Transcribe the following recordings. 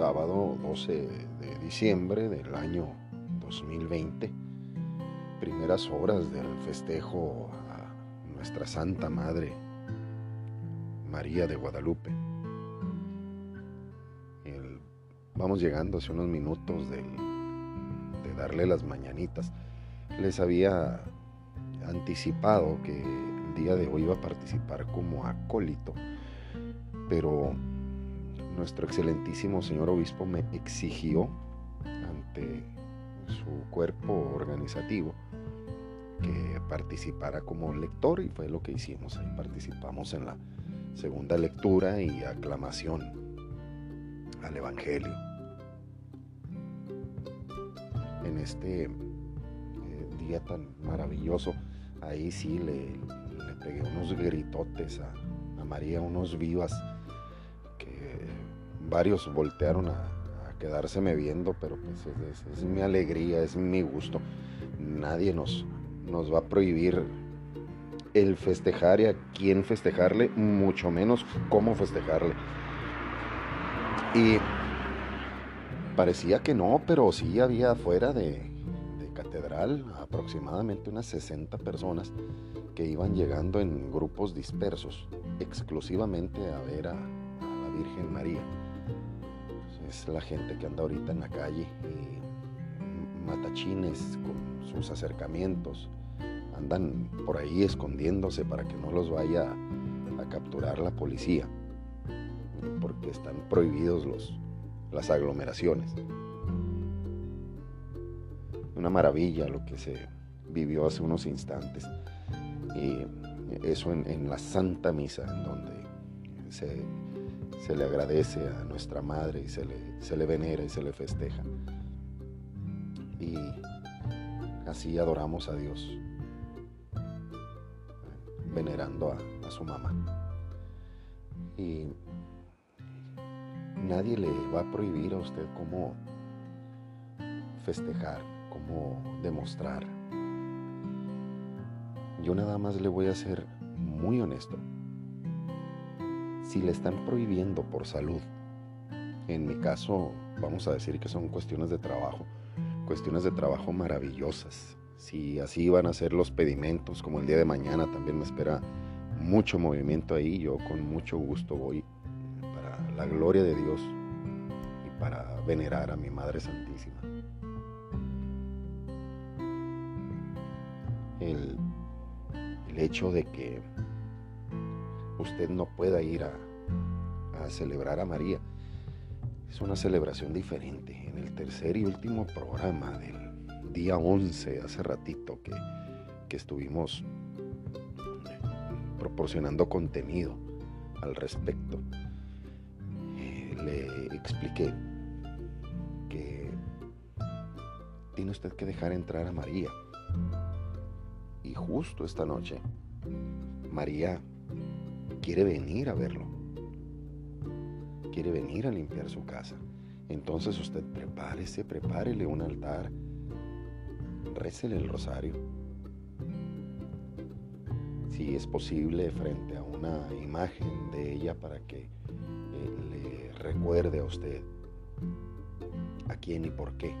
sábado 12 de diciembre del año 2020, primeras horas del festejo a nuestra Santa Madre María de Guadalupe. vamos llegando hace unos minutos de darle las mañanitas. Les había anticipado que el día de hoy iba a participar como acólito, pero nuestro excelentísimo señor obispo me exigió ante su cuerpo organizativo que participara como lector y fue lo que hicimos. Participamos en la segunda lectura y aclamación al Evangelio. En este eh, día tan maravilloso, ahí sí le, pegué unos gritotes a, María, unos vivas varios voltearon a, quedárseme viendo, pero pues es, es, mi alegría, es mi gusto. Nadie nos, nos va a prohibir el festejar y a quién festejarle, mucho menos cómo festejarle. Y parecía que no, pero sí había afuera de, catedral aproximadamente unas 60 personas que iban llegando en grupos dispersos, exclusivamente a ver a, la Virgen María. La gente que anda ahorita en la calle y matachines con sus acercamientos, andan por ahí escondiéndose para que no los vaya a capturar la policía, porque están prohibidos los, las aglomeraciones. Una maravilla lo que se vivió hace unos instantes. Y eso en, la Santa Misa, en donde se, le agradece a nuestra Madre y se le, se le venera y se le festeja. Y así adoramos a Dios venerando a, su mamá. Y nadie le va a prohibir a usted cómo festejar, cómo demostrar. Yo nada más le voy a ser muy honesto. Si le están prohibiendo por salud, en mi caso vamos a decir que son cuestiones de trabajo, cuestiones de trabajo maravillosas, si así van a ser los pedimentos, como el día de mañana también me espera mucho movimiento ahí, yo con mucho gusto voy para la gloria de Dios y para venerar a mi Madre Santísima. El, hecho de que usted no pueda ir a, celebrar a María es una celebración diferente. En el tercer y último programa del día 11, hace ratito que, estuvimos proporcionando contenido al respecto, eh, le expliqué que tiene usted que dejar entrar a María. Y justo esta noche, María quiere venir a verlo. Quiere venir a limpiar su casa. Entonces usted prepárese, prepárele un altar récele el rosario. Si es posible, frente a una imagen de ella para que eh, le recuerde a usted a quién y por qué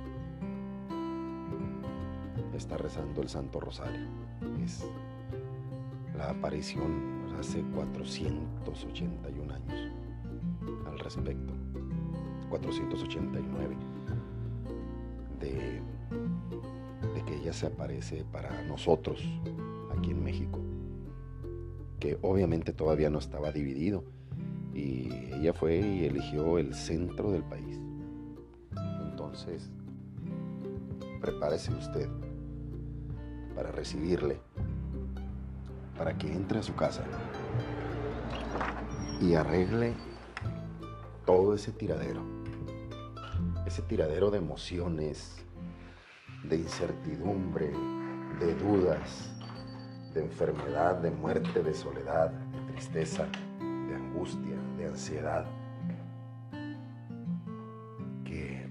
está rezando el Santo Rosario. Es la aparición hace 481 años al respecto. 489 de ella se aparece para nosotros aquí en México, que obviamente todavía no estaba dividido y ella fue y eligió el centro del país. Entonces, prepárese usted para recibirle, para que entre a su casa y arregle todo ese tiradero, ese tiradero de emociones, de incertidumbre, de dudas, de enfermedad, de muerte, de soledad, de tristeza, de angustia, de ansiedad. Que,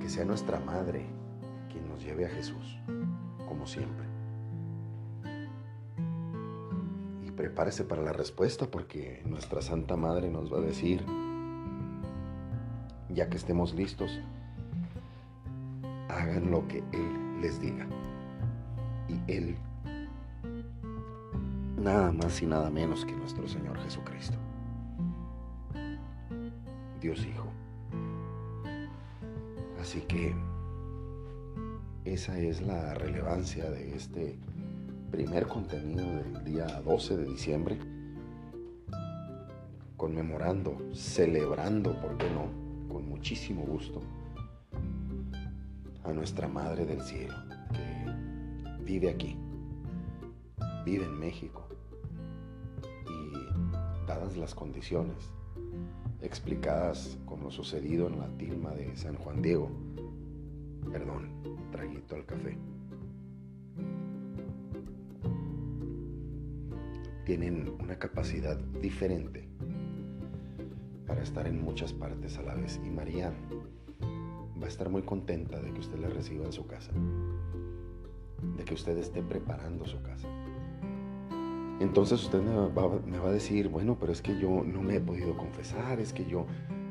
que sea nuestra Madre quien nos lleve a Jesús, como siempre. Prepárese para la respuesta porque nuestra Santa Madre nos va a decir, ya que estemos listos, hagan lo que Él les diga. Y Él, nada más y nada menos que nuestro Señor Jesucristo. Dios Hijo. Así que esa es la relevancia de este primer contenido del día 12 de diciembre, conmemorando, celebrando, ¿por qué no? Con muchísimo gusto a nuestra Madre del Cielo, que vive aquí, vive en México, y dadas las condiciones explicadas con lo sucedido en la tilma de San Juan Diego, perdón, traguito al café, tienen una capacidad diferente para estar en muchas partes a la vez. Y María va a estar muy contenta de que usted la reciba en su casa, de que usted esté preparando su casa. Entonces usted me va, a decir, bueno, pero es que yo no me he podido confesar, es que yo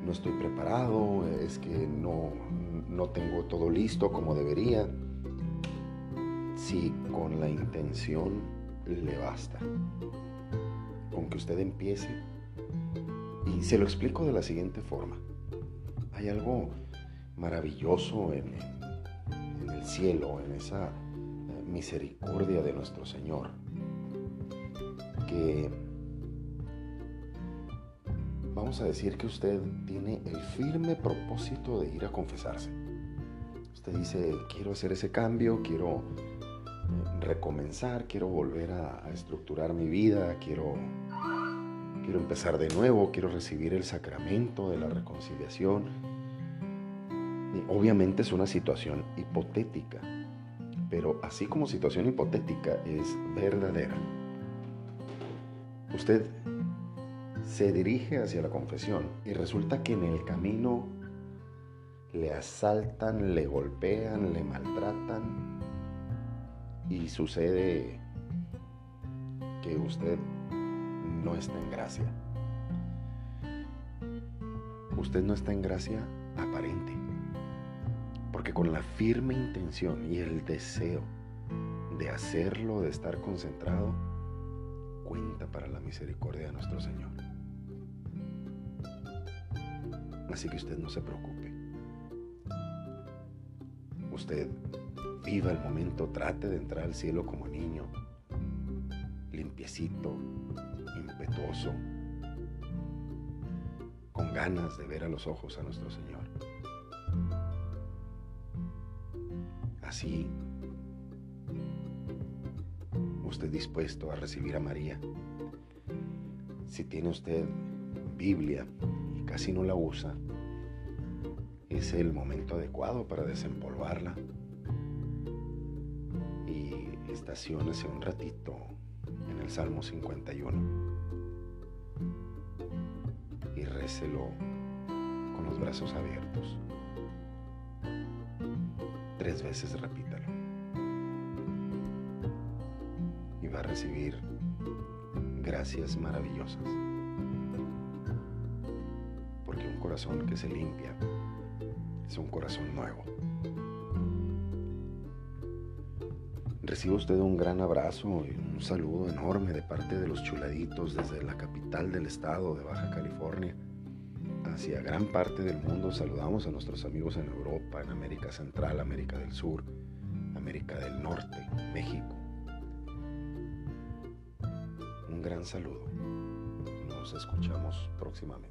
no estoy preparado, es que no, no tengo todo listo como debería. Si con la intención le basta, con que usted empiece, y se lo explico de la siguiente forma. Hay algo maravilloso en, el cielo, en esa eh, misericordia de nuestro Señor, que vamos a decir que usted tiene el firme propósito de ir a confesarse. Usted dice, quiero hacer ese cambio, quiero recomenzar, quiero volver a, estructurar mi vida, quiero, quiero empezar de nuevo, quiero recibir el sacramento de la reconciliación Obviamente es una situación hipotética, pero así como situación hipotética es verdadera. Usted se dirige hacia la confesión y resulta que en el camino le asaltan, le golpean, le maltratan y sucede que usted no está en gracia. Usted no está en gracia aparente. Porque con la firme intención y el deseo de hacerlo, de estar concentrado, cuenta para la misericordia de nuestro Señor. Así que usted no se preocupe. Usted viva el momento, trate de entrar al cielo como niño, limpiecito, impetuoso, con ganas de ver a los ojos a nuestro Señor. así usted dispuesto a recibir a María. Si tiene usted Biblia y casi no la usa, es el momento adecuado para desempolvarla estacionese un ratito en el Salmo 51 y récelo con los brazos abiertos. Tres veces repítalo. Y va a recibir gracias maravillosas. Porque un corazón que se limpia es un corazón nuevo. Recibe usted un gran abrazo y un saludo enorme de parte de los chuladitos desde la capital del estado de Baja California hacia gran parte del mundo. Saludamos a nuestros amigos en Europa, en América Central, América del Sur, América del Norte, México. Un gran saludo. Nos escuchamos próximamente.